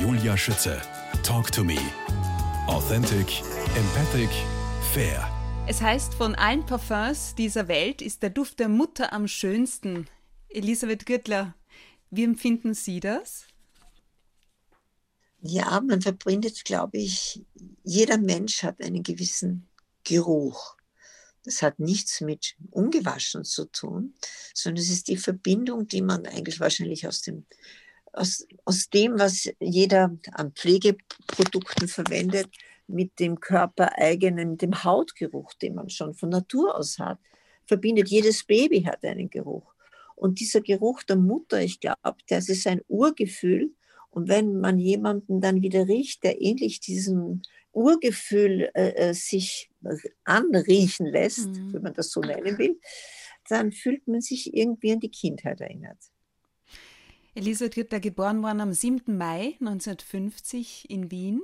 Julia Schütze. Talk to me. Authentic, empathic, fair. Es heißt, von allen Parfums dieser Welt ist der Duft der Mutter am schönsten. Elisabeth Gürtler, wie empfinden Sie das? Ja, man verbindet, glaube ich, jeder Mensch hat einen gewissen Geruch. Das hat nichts mit ungewaschen zu tun, sondern es ist die Verbindung, die man eigentlich wahrscheinlich aus dem, aus, aus dem, was jeder an Pflegeprodukten verwendet, mit dem körpereigenen, dem Hautgeruch, den man schon von Natur aus hat, verbindet. Jedes Baby hat einen Geruch. Und dieser Geruch der Mutter, ich glaube, das ist ein Urgefühl. Und wenn man jemanden dann wieder riecht, der ähnlich diesem Urgefühl äh, äh sich anriechen lässt, mhm. wenn man das so nennen will, dann fühlt man sich irgendwie an die Kindheit erinnert. Elisabeth Ritter, geboren worden am 7. Mai 1950 in Wien.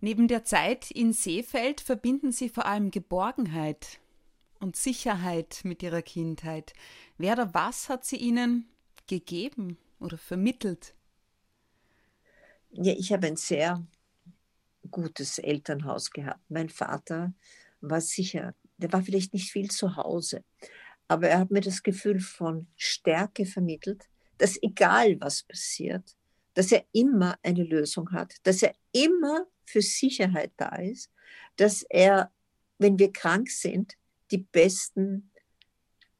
Neben der Zeit in Seefeld verbinden Sie vor allem Geborgenheit und Sicherheit mit Ihrer Kindheit. Wer oder was hat sie Ihnen gegeben oder vermittelt? Ja, ich habe ein sehr gutes Elternhaus gehabt. Mein Vater war sicher, der war vielleicht nicht viel zu Hause, aber er hat mir das Gefühl von Stärke vermittelt, dass egal was passiert, dass er immer eine Lösung hat, dass er immer für Sicherheit da ist, dass er, wenn wir krank sind, die besten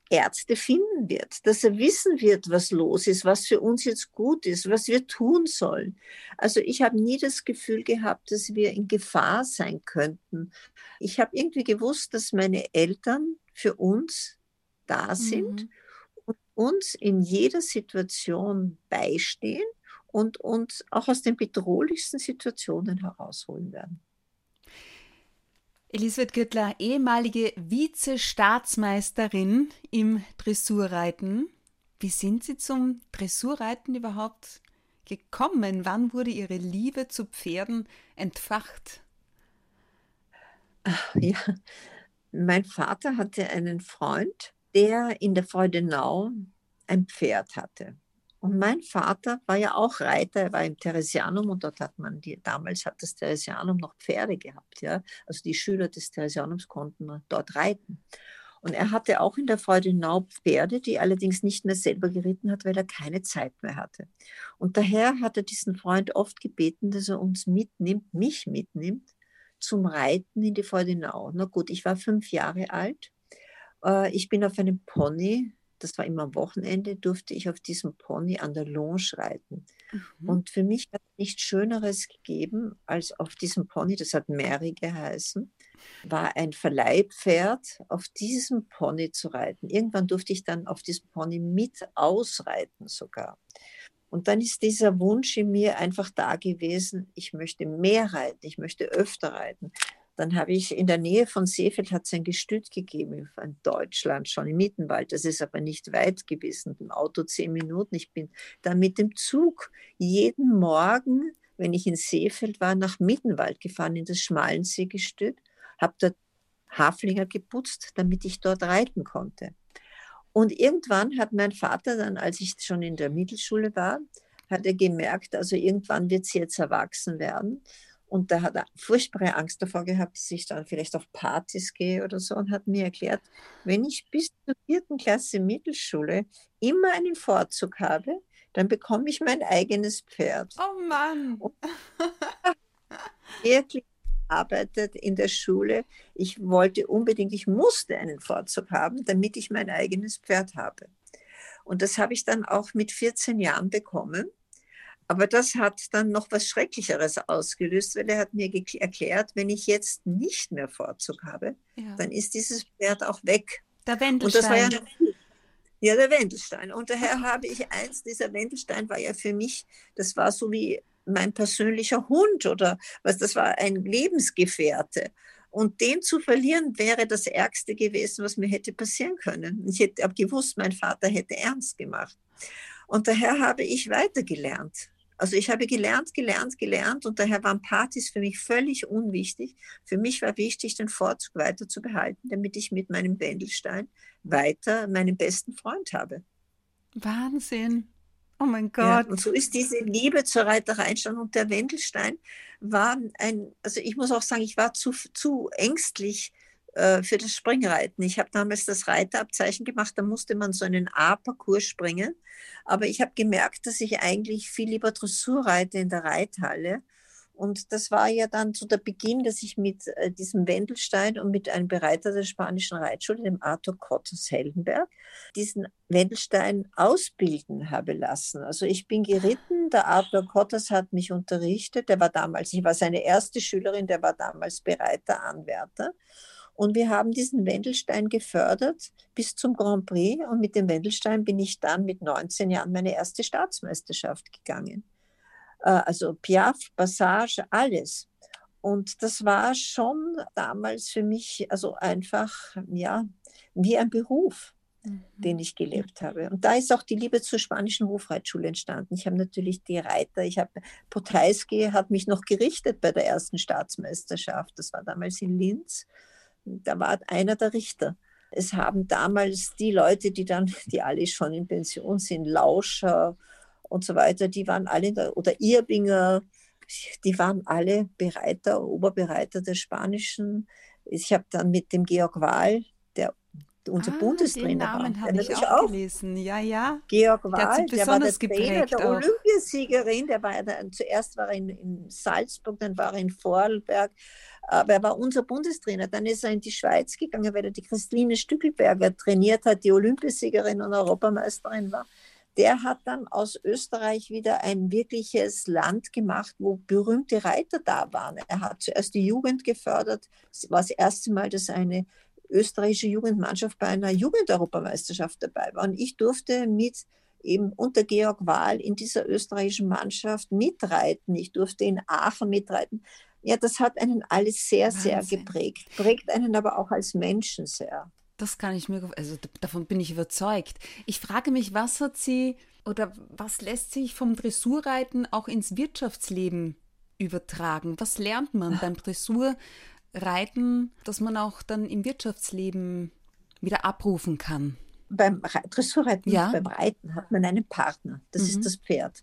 Ärzte finden wird, dass er wissen wird, was los ist, was für uns jetzt gut ist, was wir tun sollen. Also ich habe nie das Gefühl gehabt, dass wir in Gefahr sein könnten. Ich habe irgendwie gewusst, dass meine Eltern für uns da sind mhm. Uns in jeder Situation beistehen und uns auch aus den bedrohlichsten Situationen herausholen werden. Elisabeth Gürtler, ehemalige Vize-Staatsmeisterin im Dressurreiten. Wie sind Sie zum Dressurreiten überhaupt gekommen? Wann wurde Ihre Liebe zu Pferden entfacht? Ja, mein Vater hatte einen Freund, der in der Freudenau ein Pferd hatte. Und mein Vater war ja auch Reiter, er war im Theresianum und dort hat man die, damals hat das Theresianum noch Pferde gehabt, ja. Also die Schüler des Theresianums konnten dort reiten. Und er hatte auch in der Freudenau Pferde, die allerdings nicht mehr selber geritten hat, weil er keine Zeit mehr hatte. Und daher hat er diesen Freund oft gebeten, dass er uns mitnimmt, mich mitnimmt, zum Reiten in die Freudenau. Na gut, ich war fünf Jahre alt. Äh, ich bin auf einem Pony das war immer am Wochenende, durfte ich auf diesem Pony an der Longe reiten. Mhm. Und für mich hat es nichts Schöneres gegeben, als auf diesem Pony, das hat Mary geheißen, war ein Verleihpferd, auf diesem Pony zu reiten. Irgendwann durfte ich dann auf diesem Pony mit ausreiten sogar. Und dann ist dieser Wunsch in mir einfach da gewesen, ich möchte mehr reiten, ich möchte öfter reiten. Dann habe ich in der Nähe von Seefeld hat es ein Gestüt gegeben, in Deutschland, schon im Mittenwald. Das ist aber nicht weit gewesen, im Auto zehn Minuten. Ich bin dann mit dem Zug jeden Morgen, wenn ich in Seefeld war, nach Mittenwald gefahren, in das Schmalenseegestüt, habe dort Haflinger geputzt, damit ich dort reiten konnte. Und irgendwann hat mein Vater dann, als ich schon in der Mittelschule war, hat er gemerkt, also irgendwann wird sie jetzt erwachsen werden. Und da hat er furchtbare Angst davor gehabt, dass ich dann vielleicht auf Partys gehe oder so und hat mir erklärt, wenn ich bis zur vierten Klasse Mittelschule immer einen Vorzug habe, dann bekomme ich mein eigenes Pferd. Oh Mann! wirklich arbeitet in der Schule. Ich wollte unbedingt, ich musste einen Vorzug haben, damit ich mein eigenes Pferd habe. Und das habe ich dann auch mit 14 Jahren bekommen. Aber das hat dann noch was Schrecklicheres ausgelöst, weil er hat mir erklärt, wenn ich jetzt nicht mehr Vorzug habe, ja. dann ist dieses Pferd auch weg. Der Wendelstein. Ja, ja, der Wendelstein. Und daher habe ich eins, dieser Wendelstein war ja für mich, das war so wie mein persönlicher Hund oder was, das war ein Lebensgefährte. Und den zu verlieren wäre das Ärgste gewesen, was mir hätte passieren können. Ich hätte gewusst, mein Vater hätte ernst gemacht. Und daher habe ich weitergelernt. Also ich habe gelernt, gelernt, gelernt und daher waren Partys für mich völlig unwichtig. Für mich war wichtig, den Vorzug weiter zu behalten, damit ich mit meinem Wendelstein weiter meinen besten Freund habe. Wahnsinn. Oh mein Gott. Ja, und so ist diese Liebe zur Reiterei entstanden. Und der Wendelstein war ein, also ich muss auch sagen, ich war zu, zu ängstlich äh, für das Springreiten. Ich habe damals das Reiterabzeichen gemacht, da musste man so einen A-Parcours springen. Aber ich habe gemerkt, dass ich eigentlich viel lieber Dressur reite in der Reithalle und das war ja dann so der Beginn, dass ich mit äh, diesem Wendelstein und mit einem Bereiter der spanischen Reitschule, dem Arthur Cottos Heldenberg, diesen Wendelstein ausbilden habe lassen. Also ich bin geritten, der Arthur Cottos hat mich unterrichtet, der war damals, ich war seine erste Schülerin, der war damals Bereiter, Anwärter. Und wir haben diesen Wendelstein gefördert bis zum Grand Prix. Und mit dem Wendelstein bin ich dann mit 19 Jahren meine erste Staatsmeisterschaft gegangen. Äh, also Piaf, Passage, alles. Und das war schon damals für mich also einfach, ja, wie ein Beruf, mhm. den ich gelebt habe. Und da ist auch die Liebe zur spanischen Hofreitschule entstanden. Ich habe natürlich die Reiter, ich habe, Potajski hat mich noch gerichtet bei der ersten Staatsmeisterschaft. Das war damals in Linz. Da war einer der Richter. Es haben damals die Leute, die dann, die alle schon in Pension sind, Lauscher, und so weiter, die waren alle, der, oder Irbinger, die waren alle Bereiter, Oberbereiter des Spanischen. Ich habe dann mit dem Georg Wahl, unser ah, Bundestrainer den Namen habe ich auch, gelesen. Ja, ja. Georg Wahl, der, der war der Trainer der auch. Olympiasiegerin. Der war der, zuerst war er in, in, Salzburg, dann war er in Vorarlberg. Aber er war unser Bundestrainer. Dann ist er in die Schweiz gegangen, weil er die Christine Stückelberger trainiert hat, die Olympiasiegerin und Europameisterin war der hat dann aus Österreich wieder ein wirkliches Land gemacht, wo berühmte Reiter da waren. Er hat zuerst die Jugend gefördert. Es war das erste Mal, dass eine österreichische Jugendmannschaft bei einer Jugendeuropameisterschaft dabei war. Und ich durfte mit eben unter Georg Wahl in dieser österreichischen Mannschaft mitreiten. Ich durfte in Aachen mitreiten. Ja, das hat einen alles sehr, sehr Wahnsinn. geprägt. Prägt einen aber auch als Menschen sehr. Das kann ich mir, also davon bin ich überzeugt. Ich frage mich, was hat sie oder was lässt sich vom Dressurreiten auch ins Wirtschaftsleben übertragen? Was lernt man beim Dressurreiten, dass man auch dann im Wirtschaftsleben wieder abrufen kann? Beim Dressurreiten, ja? beim Reiten hat man einen Partner. Das mhm. ist das Pferd.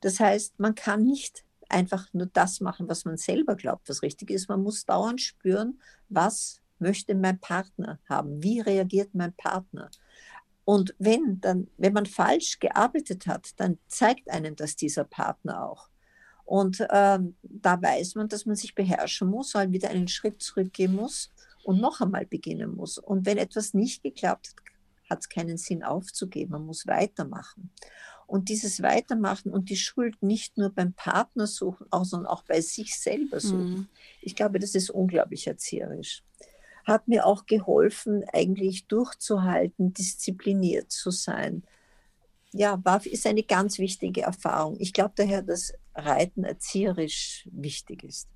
Das heißt, man kann nicht einfach nur das machen, was man selber glaubt, was richtig ist. Man muss dauernd spüren, was möchte mein Partner haben? Wie reagiert mein Partner? Und wenn dann, wenn man falsch gearbeitet hat, dann zeigt einem das dieser Partner auch. Und ähm, da weiß man, dass man sich beherrschen muss, halt wieder einen Schritt zurückgehen muss und noch einmal beginnen muss. Und wenn etwas nicht geklappt hat, hat es keinen Sinn aufzugeben. Man muss weitermachen. Und dieses Weitermachen und die Schuld nicht nur beim Partner suchen, sondern auch bei sich selber suchen. Mhm. Ich glaube, das ist unglaublich erzieherisch hat mir auch geholfen, eigentlich durchzuhalten, diszipliniert zu sein. Ja, war, ist eine ganz wichtige Erfahrung. Ich glaube daher, dass Reiten erzieherisch wichtig ist.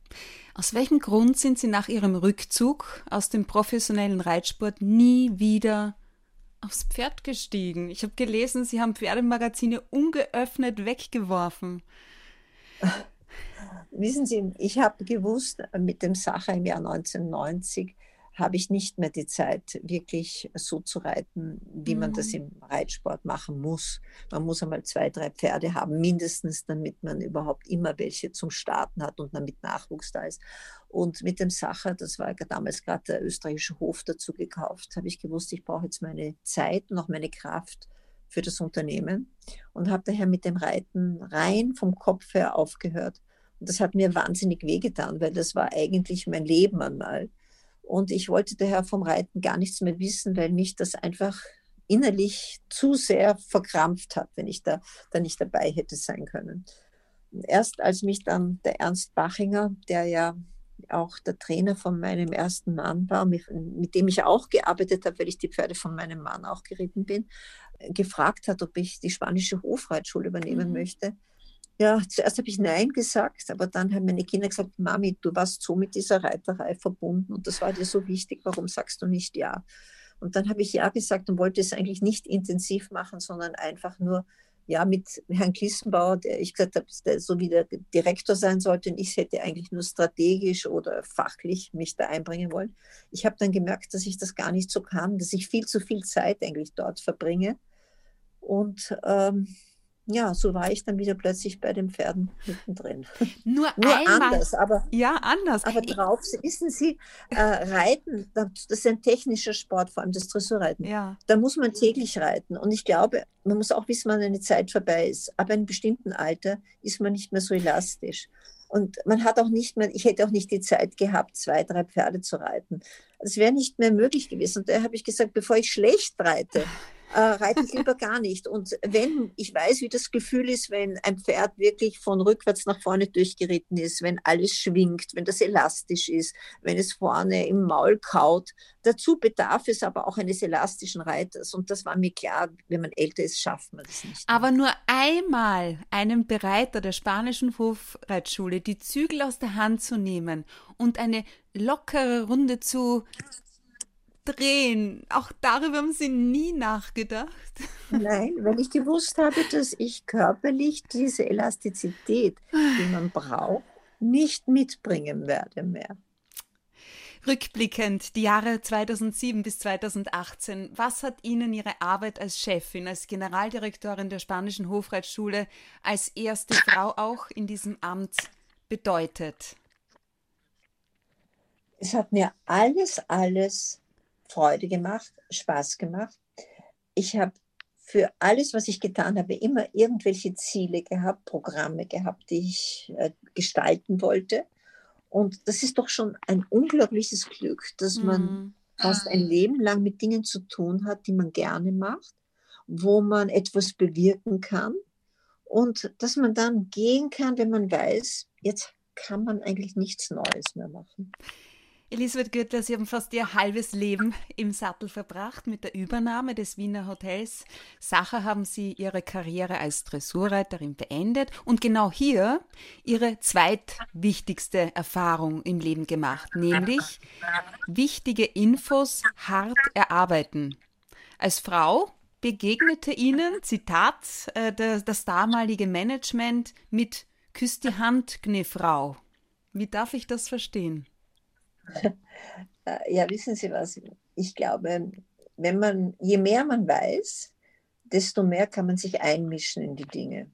Aus welchem Grund sind Sie nach Ihrem Rückzug aus dem professionellen Reitsport nie wieder aufs Pferd gestiegen? Ich habe gelesen, Sie haben Pferdemagazine ungeöffnet weggeworfen. Wissen Sie, ich habe gewusst, mit dem Sacher im Jahr 1990 habe ich nicht mehr die Zeit, wirklich so zu reiten, wie mhm. man das mhm. im Reitsport machen muss. Man muss einmal zwei, drei Pferde haben, mindestens, damit man überhaupt immer welche zum Starten hat und damit Nachwuchs da ist. Und mit dem Sacher, das war damals gerade der österreichische Hof dazu gekauft, habe ich gewusst, ich brauche jetzt meine Zeit und auch meine Kraft für das Unternehmen und habe daher mit dem Reiten rein vom Kopf her aufgehört. Und das hat mir wahnsinnig wehgetan, weil das war eigentlich mein Leben einmal. Und ich wollte daher vom Reiten gar nichts mehr wissen, weil mich das einfach innerlich zu sehr verkrampft hat, wenn ich da, da nicht dabei hätte sein können. Erst als mich dann der Ernst Bachinger, der ja auch der Trainer von meinem ersten Mann war, mit, mit dem ich auch gearbeitet habe, weil ich die Pferde von meinem Mann auch geritten bin, gefragt hat, ob ich die spanische Hofreitschule übernehmen mhm. möchte, ja, zuerst habe ich Nein gesagt, aber dann haben meine Kinder gesagt, Mami, du warst so mit dieser Reiterei verbunden und das war dir so wichtig, warum sagst du nicht Ja? Und dann habe ich Ja gesagt und wollte es eigentlich nicht intensiv machen, sondern einfach nur ja mit Herrn Klissenbauer, der ich gesagt habe, der so wie der Direktor sein sollte und ich hätte eigentlich nur strategisch oder fachlich mich da einbringen wollen. Ich habe dann gemerkt, dass ich das gar nicht so kann, dass ich viel zu viel Zeit eigentlich dort verbringe und ähm, ja, so war ich dann wieder plötzlich bei den Pferden mittendrin. Nur, Nur einmal. anders, aber ja anders. Aber drauf, wissen Sie, äh, Reiten, das ist ein technischer Sport, vor allem das Dressurreiten. Ja. Da muss man täglich reiten. Und ich glaube, man muss auch wissen, wann eine Zeit vorbei ist. Aber in einem bestimmten Alter ist man nicht mehr so elastisch. Und man hat auch nicht mehr, ich hätte auch nicht die Zeit gehabt, zwei, drei Pferde zu reiten. Das wäre nicht mehr möglich gewesen. Und daher habe ich gesagt, bevor ich schlecht reite, äh, reite ich lieber gar nicht. Und wenn ich weiß, wie das Gefühl ist, wenn ein Pferd wirklich von rückwärts nach vorne durchgeritten ist, wenn alles schwingt, wenn das elastisch ist, wenn es vorne im Maul kaut. Dazu bedarf es aber auch eines elastischen Reiters. Und das war mir klar, wenn man älter ist, schafft man das nicht. Aber nur einmal einem Bereiter der spanischen Hofreitschule die Zügel aus der Hand zu nehmen und eine lockere Runde zu drehen. Auch darüber haben Sie nie nachgedacht. Nein, weil ich gewusst habe, dass ich körperlich diese Elastizität, die man braucht, nicht mitbringen werde mehr. Rückblickend, die Jahre 2007 bis 2018, was hat Ihnen Ihre Arbeit als Chefin, als Generaldirektorin der Spanischen Hofreitschule, als erste Frau auch in diesem Amt bedeutet? Es hat mir alles, alles Freude gemacht, Spaß gemacht. Ich habe für alles, was ich getan habe, immer irgendwelche Ziele gehabt, Programme gehabt, die ich äh, gestalten wollte. Und das ist doch schon ein unglaubliches Glück, dass man mhm. fast ein Leben lang mit Dingen zu tun hat, die man gerne macht, wo man etwas bewirken kann und dass man dann gehen kann, wenn man weiß, jetzt kann man eigentlich nichts Neues mehr machen. Elisabeth Gürtler, Sie haben fast Ihr halbes Leben im Sattel verbracht. Mit der Übernahme des Wiener Hotels Sacher haben Sie Ihre Karriere als Dressurreiterin beendet und genau hier Ihre zweitwichtigste Erfahrung im Leben gemacht, nämlich wichtige Infos hart erarbeiten. Als Frau begegnete Ihnen, Zitat, äh, das damalige Management mit Küss die Hand, Gnefrau. Wie darf ich das verstehen? Äh, ja, wissen Sie was? Ich glaube, wenn man, je mehr man weiß, desto mehr kann man sich einmischen in die Dinge.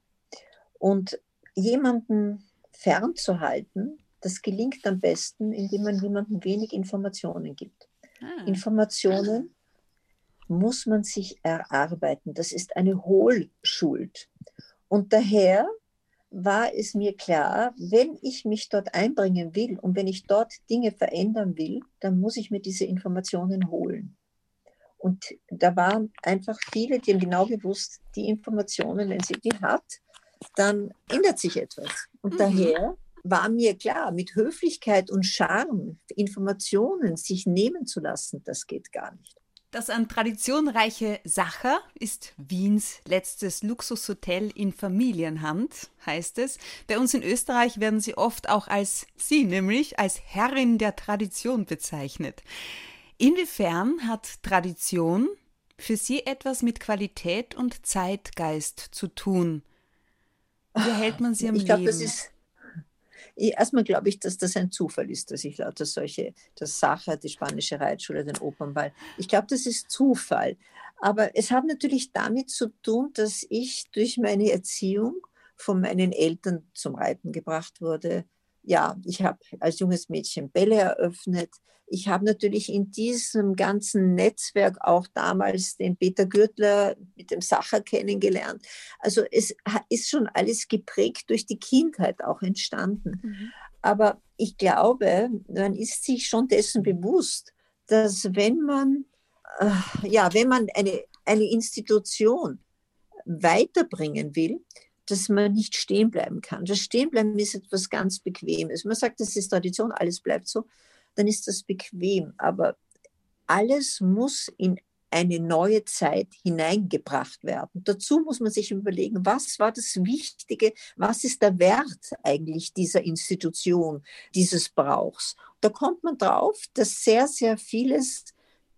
Und jemanden fernzuhalten, das gelingt am besten, indem man jemandem wenig Informationen gibt. Ah. Informationen muss man sich erarbeiten. Das ist eine Hohlschuld. Und daher war es mir klar, wenn ich mich dort einbringen will und wenn ich dort Dinge verändern will, dann muss ich mir diese Informationen holen. Und da waren einfach viele, die haben genau gewusst, die Informationen, wenn sie die hat, dann ändert sich etwas. Und mhm. daher war mir klar, mit Höflichkeit und Charme Informationen sich nehmen zu lassen, das geht gar nicht. Das an Tradition reiche Sacher ist Wiens letztes Luxushotel in Familienhand, heißt es. Bei uns in Österreich werden sie oft auch als sie, nämlich als Herrin der Tradition bezeichnet. Inwiefern hat Tradition für Sie etwas mit Qualität und Zeitgeist zu tun? Wie hält man sie am ich glaub, Leben? Das ist Erstmal glaube ich, dass das ein Zufall ist, dass ich lauter solche, das Sacher, die spanische Reitschule, den Opernball. Ich glaube, das ist Zufall. Aber es hat natürlich damit zu tun, dass ich durch meine Erziehung von meinen Eltern zum Reiten gebracht wurde. Ja, ich habe als junges Mädchen Bälle eröffnet. Ich habe natürlich in diesem ganzen Netzwerk auch damals den Peter Gürtler mit dem Sacher kennengelernt. Also es ist schon alles geprägt durch die Kindheit auch entstanden. Mhm. Aber ich glaube, man ist sich schon dessen bewusst, dass wenn man, äh, ja, wenn man eine, eine Institution weiterbringen will, dass man nicht stehen bleiben kann. Das Stehenbleiben ist etwas ganz Bequemes. Man sagt, das ist Tradition, alles bleibt so dann ist das bequem. Aber alles muss in eine neue Zeit hineingebracht werden. Dazu muss man sich überlegen, was war das Wichtige, was ist der Wert eigentlich dieser Institution, dieses Brauchs. Da kommt man drauf, dass sehr, sehr vieles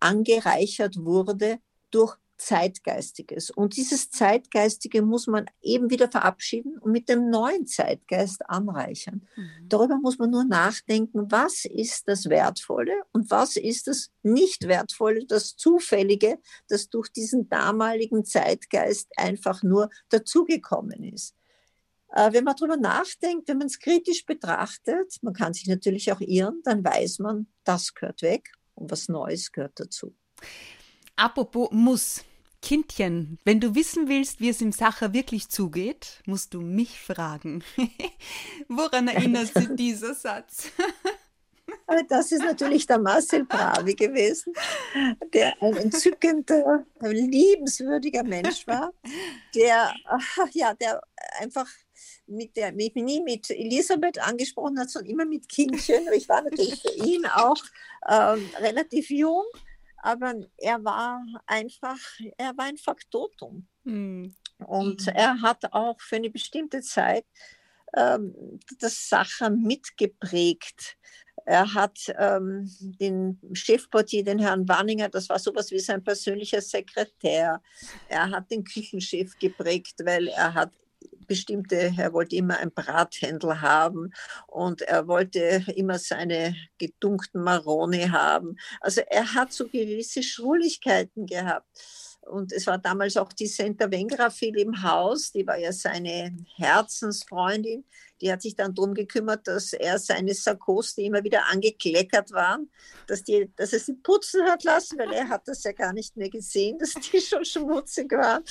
angereichert wurde durch Zeitgeistiges. Und dieses Zeitgeistige muss man eben wieder verabschieden und mit dem neuen Zeitgeist anreichern. Mhm. Darüber muss man nur nachdenken, was ist das Wertvolle und was ist das nicht wertvolle, das Zufällige, das durch diesen damaligen Zeitgeist einfach nur dazugekommen ist. Äh, wenn man darüber nachdenkt, wenn man es kritisch betrachtet, man kann sich natürlich auch irren, dann weiß man, das gehört weg und was Neues gehört dazu. Apropos muss. Kindchen, wenn du wissen willst, wie es im Sacher wirklich zugeht, musst du mich fragen. Woran erinnert sich dieser Satz? Das ist natürlich der Marcel Bravi gewesen, der ein entzückender, liebenswürdiger Mensch war, der, ja, der einfach mit der, mich nie mit Elisabeth angesprochen hat, sondern immer mit Kindchen. Ich war natürlich für ihn auch ähm, relativ jung, aber er war einfach, er war ein Faktotum. Mhm. Und er hat auch für eine bestimmte Zeit ähm, das Sacher mitgeprägt. Er hat ähm, den Chefportier, den Herrn Wanninger, das war sowas wie sein persönlicher Sekretär. Er hat den Küchenchef geprägt, weil er hat bestimmte, er wollte immer ein Brathändel haben und er wollte immer seine gedunkten Maroni haben. Also er hat so gewisse Schrulligkeiten gehabt. Und es war damals auch die Senta Wengra viel im Haus, die war ja seine Herzensfreundin die hat sich dann darum gekümmert, dass er seine Sakkos, die immer wieder angekleckert waren, dass, die, dass er sie putzen hat lassen, weil er hat das ja gar nicht mehr gesehen, dass die schon schmutzig waren.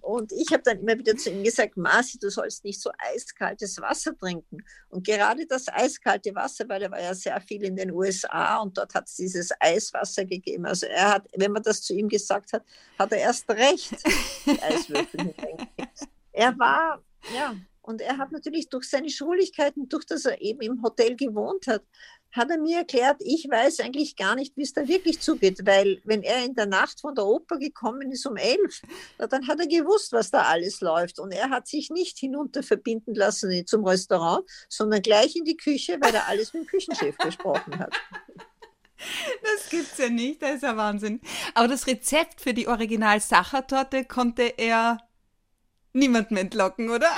Und ich habe dann immer wieder zu ihm gesagt, Marci, du sollst nicht so eiskaltes Wasser trinken. Und gerade das eiskalte Wasser, weil er war ja sehr viel in den USA und dort hat es dieses Eiswasser gegeben. Also er hat, wenn man das zu ihm gesagt hat, hat er erst recht die Eiswürfel Er war, ja, und er hat natürlich durch seine Schuldigkeiten, durch das er eben im Hotel gewohnt hat, hat er mir erklärt, ich weiß eigentlich gar nicht, wie es da wirklich zugeht, weil wenn er in der Nacht von der Oper gekommen ist um elf, dann hat er gewusst, was da alles läuft. Und er hat sich nicht hinunter verbinden lassen zum Restaurant, sondern gleich in die Küche, weil er alles mit dem Küchenchef besprochen hat. Das gibt's ja nicht, das ist ja Wahnsinn. Aber das Rezept für die Original-Sachertorte konnte er niemanden entlocken, oder?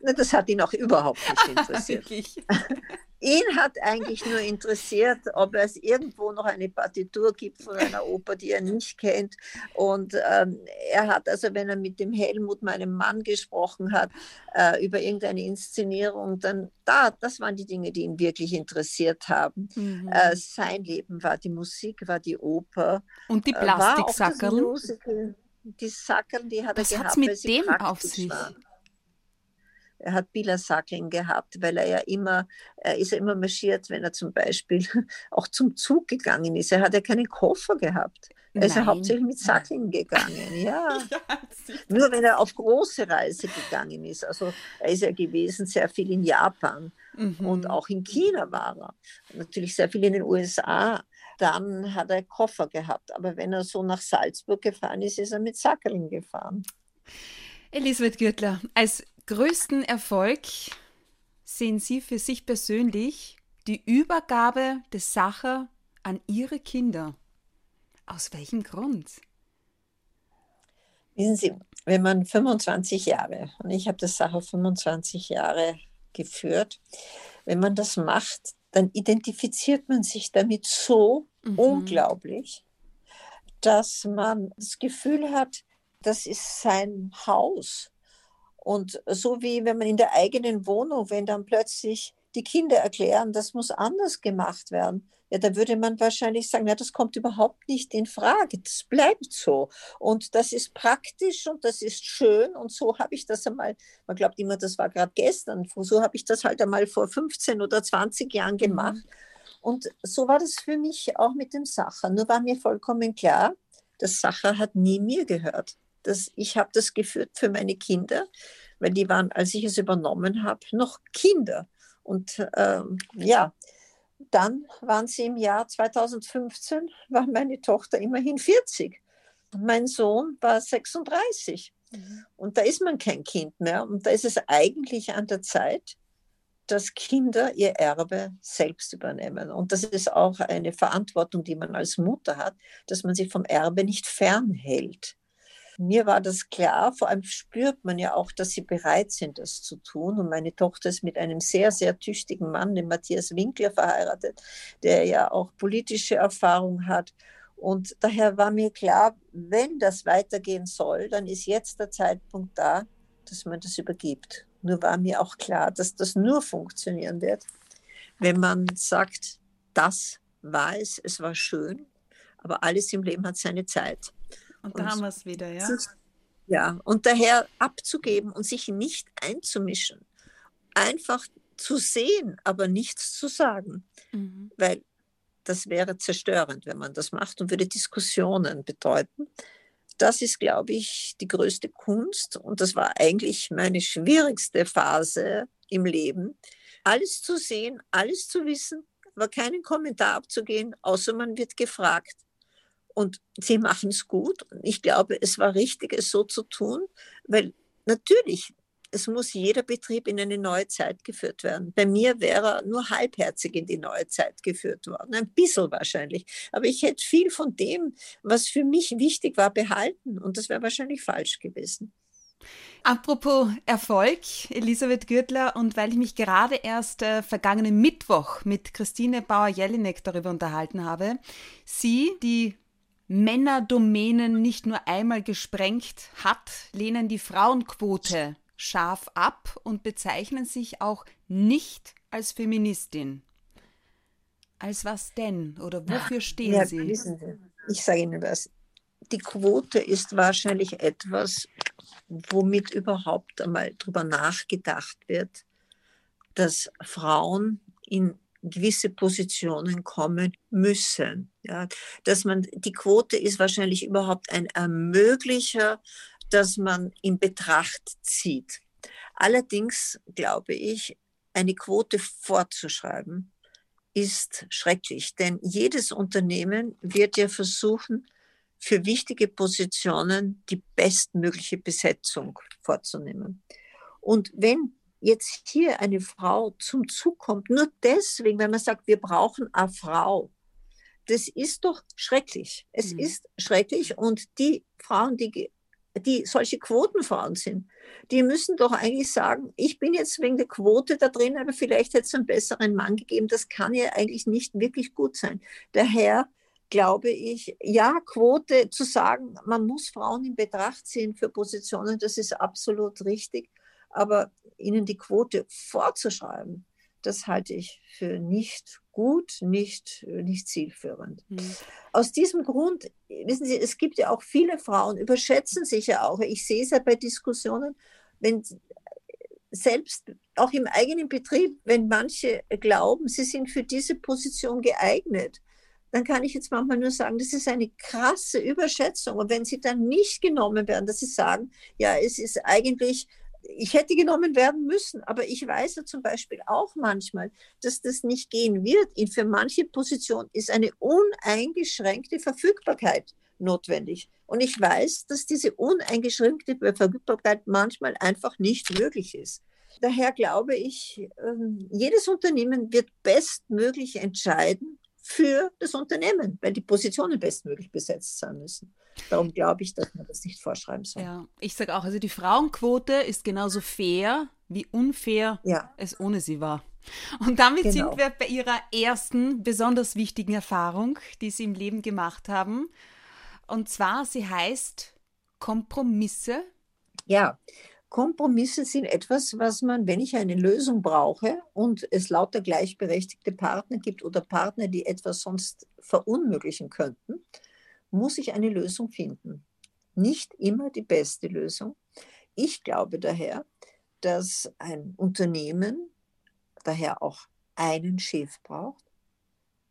Das hat ihn auch überhaupt nicht interessiert. ihn hat eigentlich nur interessiert, ob es irgendwo noch eine Partitur gibt von einer Oper, die er nicht kennt. Und ähm, er hat also, wenn er mit dem Helmut, meinem Mann, gesprochen hat äh, über irgendeine Inszenierung, dann da, das waren die Dinge, die ihn wirklich interessiert haben. Mhm. Äh, sein Leben war die Musik, war die Oper. Und die Plastiksackerl? Die Sackeln, die hat Was er gehabt, mit dem auf sich? Waren. Er hat Bielersackeln gehabt, weil er ja immer, er ist ja immer marschiert, wenn er zum Beispiel auch zum Zug gegangen ist. Er hat ja keinen Koffer gehabt. Er ist ja hauptsächlich mit Sackeln gegangen, ja. ja Nur wenn er auf große Reise gegangen ist. Also er ist ja gewesen sehr viel in Japan mhm. und auch in China war er. Und natürlich sehr viel in den USA dann hat er Koffer gehabt. Aber wenn er so nach Salzburg gefahren ist, ist er mit Sackeln gefahren. Elisabeth Gürtler, als größten Erfolg sehen Sie für sich persönlich die Übergabe des Sacher an Ihre Kinder. Aus welchem Grund? Wissen Sie, wenn man 25 Jahre, und ich habe das Sacher 25 Jahre geführt, wenn man das macht, dann identifiziert man sich damit so mhm. unglaublich, dass man das Gefühl hat, das ist sein Haus. Und so wie wenn man in der eigenen Wohnung, wenn dann plötzlich die Kinder erklären, das muss anders gemacht werden, ja, da würde man wahrscheinlich sagen, ja, das kommt überhaupt nicht in Frage. Das bleibt so. Und das ist praktisch und das ist schön. Und so habe ich das einmal, man glaubt immer, das war gerade gestern, so habe ich das halt einmal vor 15 oder 20 Jahren mhm. gemacht. Und so war das für mich auch mit dem Sacher. Nur war mir vollkommen klar, das Sacher hat nie mir gehört. Das, ich habe das geführt für meine Kinder, weil die waren, als ich es übernommen habe, noch Kinder. Und ähm, ja, dann waren sie im Jahr 2015, war meine Tochter immerhin 40. Mein Sohn war 36. Mhm. Und da ist man kein Kind mehr. Und da ist es eigentlich an der Zeit, dass Kinder ihr Erbe selbst übernehmen. Und das ist auch eine Verantwortung, die man als Mutter hat, dass man sich vom Erbe nicht fernhält. Mir war das klar, vor allem spürt man ja auch, dass sie bereit sind, das zu tun. Und meine Tochter ist mit einem sehr, sehr tüchtigen Mann, dem Matthias Winkler, verheiratet, der ja auch politische Erfahrung hat. Und daher war mir klar, wenn das weitergehen soll, dann ist jetzt der Zeitpunkt da, dass man das übergibt. Nur war mir auch klar, dass das nur funktionieren wird, wenn man sagt, das war es, es war schön, aber alles im Leben hat seine Zeit. Und da und haben wir es wieder, ja? Ja, und daher abzugeben und sich nicht einzumischen. Einfach zu sehen, aber nichts zu sagen. Mhm. Weil das wäre zerstörend, wenn man das macht und würde Diskussionen bedeuten. Das ist, glaube ich, die größte Kunst und das war eigentlich meine schwierigste Phase im Leben. Alles zu sehen, alles zu wissen, aber keinen Kommentar abzugehen, außer man wird gefragt. Und sie machen es gut. Ich glaube, es war richtig, es so zu tun, weil natürlich, es muss jeder Betrieb in eine neue Zeit geführt werden. Bei mir wäre er nur halbherzig in die neue Zeit geführt worden, ein bisschen wahrscheinlich. Aber ich hätte viel von dem, was für mich wichtig war, behalten und das wäre wahrscheinlich falsch gewesen. Apropos Erfolg, Elisabeth Gürtler, und weil ich mich gerade erst äh, vergangenen Mittwoch mit Christine Bauer-Jelinek darüber unterhalten habe, sie, die Männerdomänen nicht nur einmal gesprengt hat, lehnen die Frauenquote scharf ab und bezeichnen sich auch nicht als Feministin. Als was denn? Oder wofür stehen ja, Sie? Sie? Ich sage Ihnen was. Die Quote ist wahrscheinlich etwas, womit überhaupt einmal darüber nachgedacht wird, dass Frauen in gewisse Positionen kommen müssen. Ja, dass man, die Quote ist wahrscheinlich überhaupt ein Ermöglicher, dass man in Betracht zieht. Allerdings glaube ich, eine Quote vorzuschreiben, ist schrecklich, denn jedes Unternehmen wird ja versuchen, für wichtige Positionen die bestmögliche Besetzung vorzunehmen. Und wenn jetzt hier eine Frau zum Zug kommt, nur deswegen, wenn man sagt, wir brauchen eine Frau, das ist doch schrecklich. Es mhm. ist schrecklich und die Frauen, die, die solche Quotenfrauen sind, die müssen doch eigentlich sagen, ich bin jetzt wegen der Quote da drin, aber vielleicht hätte es einen besseren Mann gegeben. Das kann ja eigentlich nicht wirklich gut sein. Daher glaube ich, ja, Quote zu sagen, man muss Frauen in Betracht ziehen für Positionen, das ist absolut richtig. Aber ihnen die Quote vorzuschreiben, das halte ich für nicht gut, nicht, nicht zielführend. Mhm. Aus diesem Grund, wissen Sie, es gibt ja auch viele Frauen, überschätzen sich ja auch. Ich sehe es ja bei Diskussionen, wenn selbst auch im eigenen Betrieb, wenn manche glauben, sie sind für diese Position geeignet, dann kann ich jetzt manchmal nur sagen, das ist eine krasse Überschätzung. Und wenn sie dann nicht genommen werden, dass sie sagen, ja, es ist eigentlich ich hätte genommen werden müssen, aber ich weiß ja zum Beispiel auch manchmal, dass das nicht gehen wird. Für manche Positionen ist eine uneingeschränkte Verfügbarkeit notwendig. Und ich weiß, dass diese uneingeschränkte Verfügbarkeit manchmal einfach nicht möglich ist. Daher glaube ich, ähm, jedes Unternehmen wird bestmöglich entscheiden für das Unternehmen, weil die Positionen bestmöglich besetzt sein müssen. Darum glaube ich, dass man das nicht vorschreiben soll. Ja, ich sage auch, also die Frauenquote ist genauso fair, wie unfair ja. es ohne sie war. Und damit genau. sind wir bei Ihrer ersten besonders wichtigen Erfahrung, die Sie im Leben gemacht haben. Und zwar, sie heißt Kompromisse. Ja, Kompromisse sind etwas, was man, wenn ich eine Lösung brauche und es lauter gleichberechtigte Partner gibt oder Partner, die etwas sonst verunmöglichen könnten, muss ich eine Lösung finden. Nicht immer die beste Lösung. Ich glaube daher, dass ein Unternehmen daher auch einen Chef braucht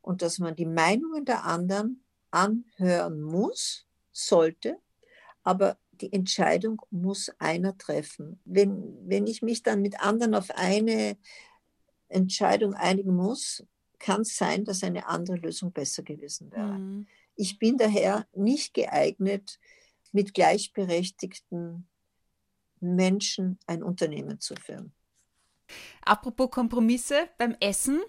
und dass man die Meinungen der anderen anhören muss, sollte, aber die Entscheidung muss einer treffen. Wenn, wenn ich mich dann mit anderen auf eine Entscheidung einigen muss, kann es sein, dass eine andere Lösung besser gewesen wäre. Mhm. Ich bin daher nicht geeignet, mit gleichberechtigten Menschen ein Unternehmen zu führen. Apropos Kompromisse beim Essen.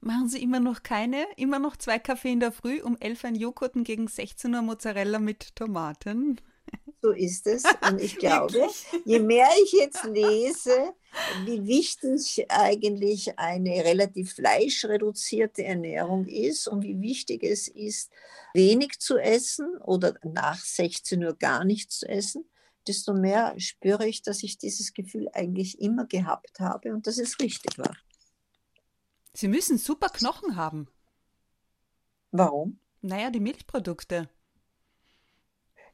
Machen Sie immer noch keine? Immer noch zwei Kaffee in der Früh, um 11 ein Joghurt und gegen 16 Uhr Mozzarella mit Tomaten? So ist es. Und ich glaube, je mehr ich jetzt lese, wie wichtig eigentlich eine relativ fleischreduzierte Ernährung ist und wie wichtig es ist, wenig zu essen oder nach 16 Uhr gar nichts zu essen, desto mehr spüre ich, dass ich dieses Gefühl eigentlich immer gehabt habe und dass es richtig war. Sie müssen super Knochen haben. Warum? Naja, die Milchprodukte.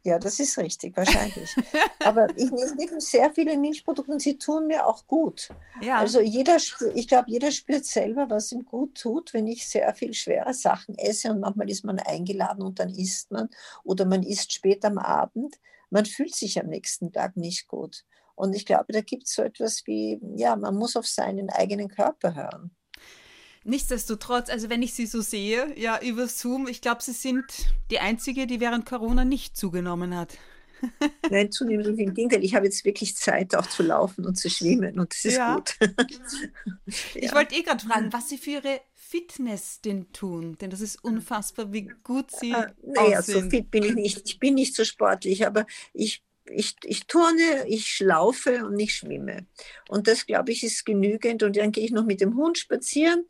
Ja, das ist richtig, wahrscheinlich. Aber ich nehme sehr viele Milchprodukte und sie tun mir auch gut. Ja. Also jeder, ich glaube, jeder spürt selber, was ihm gut tut, wenn ich sehr viel schwere Sachen esse und manchmal ist man eingeladen und dann isst man oder man isst spät am Abend. Man fühlt sich am nächsten Tag nicht gut. Und ich glaube, da gibt es so etwas wie, ja, man muss auf seinen eigenen Körper hören. Nichtsdestotrotz, also wenn ich sie so sehe, ja, über Zoom, ich glaube, sie sind die Einzige, die während Corona nicht zugenommen hat. Nein, zunehmend im Gegenteil. Ich habe jetzt wirklich Zeit, auch zu laufen und zu schwimmen und das ist ja. gut. ich ja. wollte eh gerade fragen, was Sie für Ihre Fitness denn tun, denn das ist unfassbar, wie gut Sie äh, naja, so fit bin ich nicht. Ich bin nicht so sportlich, aber ich ich, ich turne, ich laufe und ich schwimme. Und das, glaube ich, ist genügend. Und dann gehe ich noch mit dem Hund spazieren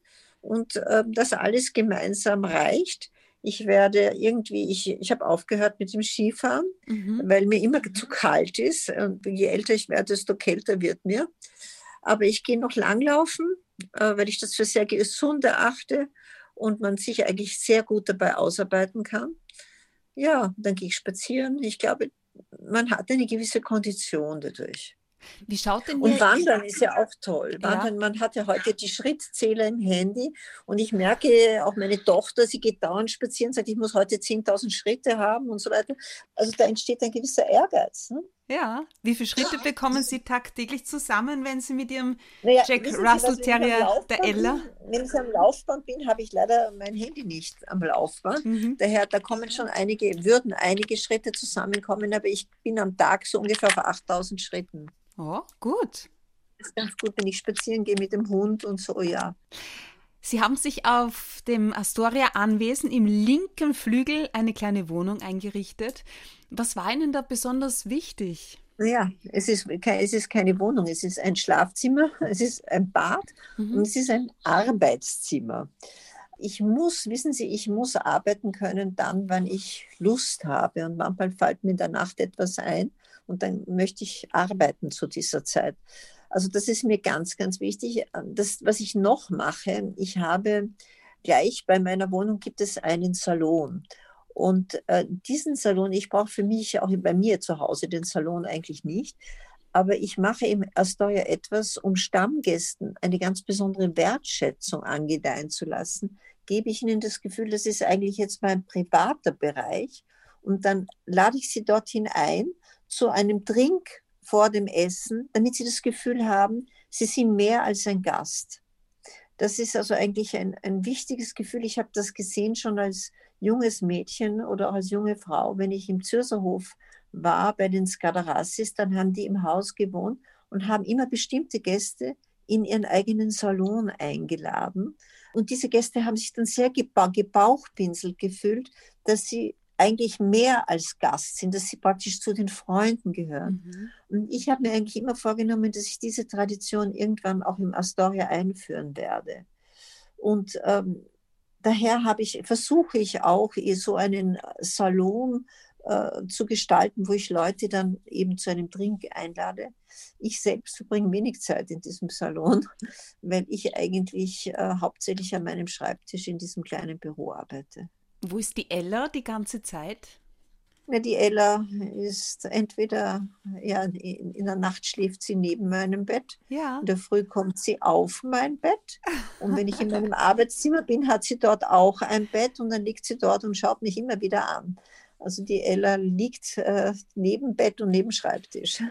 und äh, das alles gemeinsam reicht. Ich werde irgendwie, ich, ich habe aufgehört mit dem Skifahren, mhm. weil mir immer zu kalt ist. Und je älter ich werde, desto kälter wird mir. Aber ich gehe noch langlaufen, äh, weil ich das für sehr gesund erachte und man sich eigentlich sehr gut dabei ausarbeiten kann. Ja, dann gehe ich spazieren. Ich glaube, man hat eine gewisse Kondition dadurch. Wie schaut denn Und Wandern ist ja auch toll. Wandern, ja. man hat ja heute die Schrittzähler im Handy und ich merke auch meine Tochter, sie geht dauernd spazieren, sagt, ich muss heute 10.000 Schritte haben und so weiter. Also da entsteht ein gewisser Ehrgeiz. Ne? Ja, wie viele Schritte bekommen Sie tagtäglich zusammen, wenn Sie mit Ihrem naja, Jack Russell Sie, Terrier, der Ella? Wenn ich am Laufband bin, habe ich leider mein Handy nicht am Laufband. Mhm. Daher, da kommen schon einige, würden einige Schritte zusammenkommen, aber ich bin am Tag so ungefähr auf 8000 Schritten. Oh, gut. Das ist ganz gut, wenn ich spazieren gehe mit dem Hund und so, ja. Sie haben sich auf dem Astoria-Anwesen im linken Flügel eine kleine Wohnung eingerichtet. Was war Ihnen da besonders wichtig? Ja, es ist, es ist keine Wohnung, es ist ein Schlafzimmer, es ist ein Bad mhm. und es ist ein Arbeitszimmer. Ich muss, wissen Sie, ich muss arbeiten können dann, wenn ich Lust habe. Und manchmal fällt mir in der Nacht etwas ein und dann möchte ich arbeiten zu dieser Zeit. Also das ist mir ganz, ganz wichtig. Das, was ich noch mache, ich habe gleich bei meiner Wohnung gibt es einen Salon. Und äh, diesen Salon, ich brauche für mich auch bei mir zu Hause den Salon eigentlich nicht, aber ich mache im Astoria etwas, um Stammgästen eine ganz besondere Wertschätzung angedeihen zu lassen, gebe ich ihnen das Gefühl, das ist eigentlich jetzt mein privater Bereich und dann lade ich sie dorthin ein zu einem Drink vor dem Essen, damit sie das Gefühl haben, sie sind mehr als ein Gast. Das ist also eigentlich ein, ein wichtiges Gefühl. Ich habe das gesehen schon als junges Mädchen oder auch als junge Frau, wenn ich im Zürserhof war bei den Skadarassis, dann haben die im Haus gewohnt und haben immer bestimmte Gäste in ihren eigenen Salon eingeladen. Und diese Gäste haben sich dann sehr gebauchpinselt gefühlt, dass sie eigentlich mehr als Gast sind, dass sie praktisch zu den Freunden gehören. Mhm. Und ich habe mir eigentlich immer vorgenommen, dass ich diese Tradition irgendwann auch im Astoria einführen werde. Und ähm, daher habe ich, versuche ich auch, so einen Salon äh, zu gestalten, wo ich Leute dann eben zu einem Drink einlade. Ich selbst verbringe wenig Zeit in diesem Salon, weil ich eigentlich äh, hauptsächlich an meinem Schreibtisch in diesem kleinen Büro arbeite. Wo ist die Ella die ganze Zeit? Ja, die Ella ist entweder, ja, in, der Nacht schläft sie neben meinem Bett. Ja. In der Früh kommt sie auf mein Bett. Und wenn ich in meinem Arbeitszimmer bin, hat sie dort auch ein Bett und dann liegt sie dort und schaut mich immer wieder an. Also die Ella liegt äh, neben Bett und neben Schreibtisch.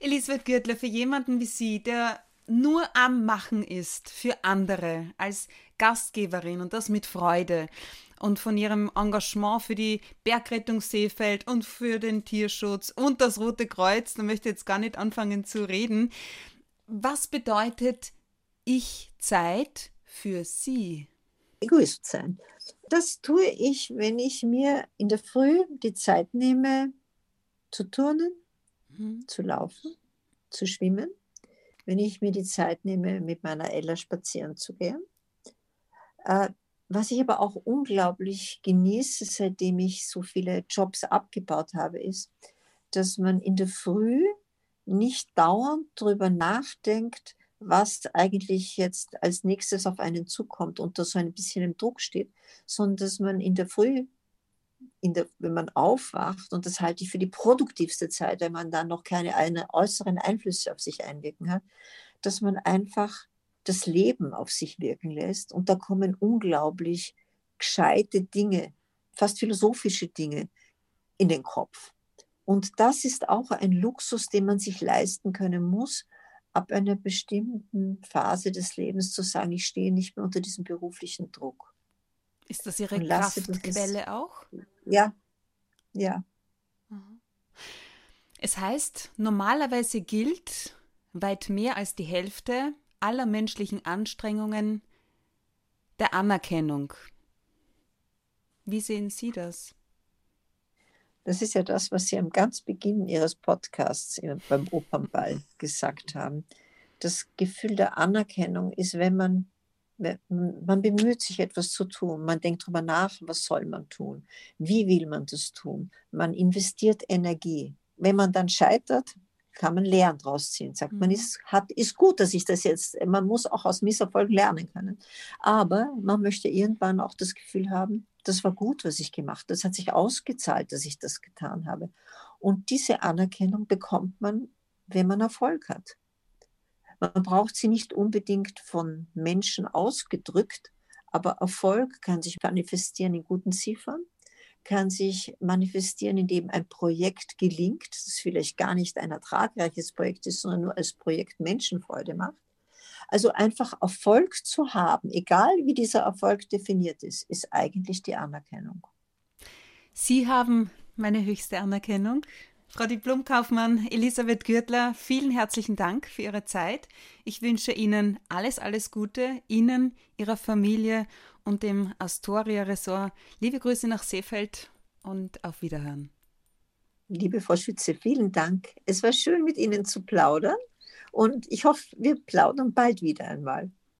Elisabeth Gürtler, für jemanden wie Sie, der nur am Machen ist für andere als Gastgeberin und das mit Freude und von ihrem Engagement für die Bergrettung Seefeld und für den Tierschutz und das Rote Kreuz, da möchte ich jetzt gar nicht anfangen zu reden. Was bedeutet ich Zeit für Sie? Egoist sein. Das tue ich, wenn ich mir in der Früh die Zeit nehme, zu turnen, mhm. zu laufen, zu schwimmen, wenn ich mir die Zeit nehme, mit meiner Ella spazieren zu gehen. Äh, was ich aber auch unglaublich genieße, seitdem ich so viele Jobs abgebaut habe, ist, dass man in der Früh nicht dauernd darüber nachdenkt, was eigentlich jetzt als nächstes auf einen zukommt und da so ein bisschen im Druck steht, sondern dass man in der Früh, in der, wenn man aufwacht, und das halte ich für die produktivste Zeit, wenn man dann noch keine eine, äußeren Einflüsse auf sich einwirken hat, dass man einfach das Leben auf sich wirken lässt und da kommen unglaublich gescheite Dinge, fast philosophische Dinge in den Kopf. Und das ist auch ein Luxus, den man sich leisten können muss, ab einer bestimmten Phase des Lebens zu sagen, ich stehe nicht mehr unter diesem beruflichen Druck. Ist das Ihre Kraftquelle das, auch? Ja, ja. Mhm. Es heißt, normalerweise gilt, weit mehr als die Hälfte aller menschlichen Anstrengungen der Anerkennung. Wie sehen Sie das? Das ist ja das, was Sie am ganz Beginn Ihres Podcasts beim Opernball gesagt haben. Das Gefühl der Anerkennung ist, wenn man, man bemüht sich, etwas zu tun. Man denkt darüber nach, was soll man tun? Wie will man das tun? Man investiert Energie. Wenn man dann scheitert, kann man Lehren draus ziehen. Sagt man, mhm. ist, hat, ist gut, dass ich das jetzt, man muss auch aus Misserfolgen lernen können. Aber man möchte irgendwann auch das Gefühl haben, das war gut, was ich gemacht habe. Das hat sich ausgezahlt, dass ich das getan habe. Und diese Anerkennung bekommt man, wenn man Erfolg hat. Man braucht sie nicht unbedingt von Menschen ausgedrückt, aber Erfolg kann sich manifestieren in guten Ziffern, kann sich manifestieren, indem ein Projekt gelingt, das vielleicht gar nicht ein ertragreiches Projekt ist, sondern nur als Projekt Menschenfreude macht. Also einfach Erfolg zu haben, egal wie dieser Erfolg definiert ist, ist eigentlich die Anerkennung. Sie haben meine höchste Anerkennung. Frau Diplomkaufmann Elisabeth Gürtler, vielen herzlichen Dank für Ihre Zeit. Ich wünsche Ihnen alles, alles Gute, Ihnen, Ihrer Familie und dem Astoria Resort. Liebe Grüße nach Seefeld und auf Wiederhören. Liebe Frau Schütze, vielen Dank. Es war schön, mit Ihnen zu plaudern und ich hoffe, wir plaudern bald wieder einmal.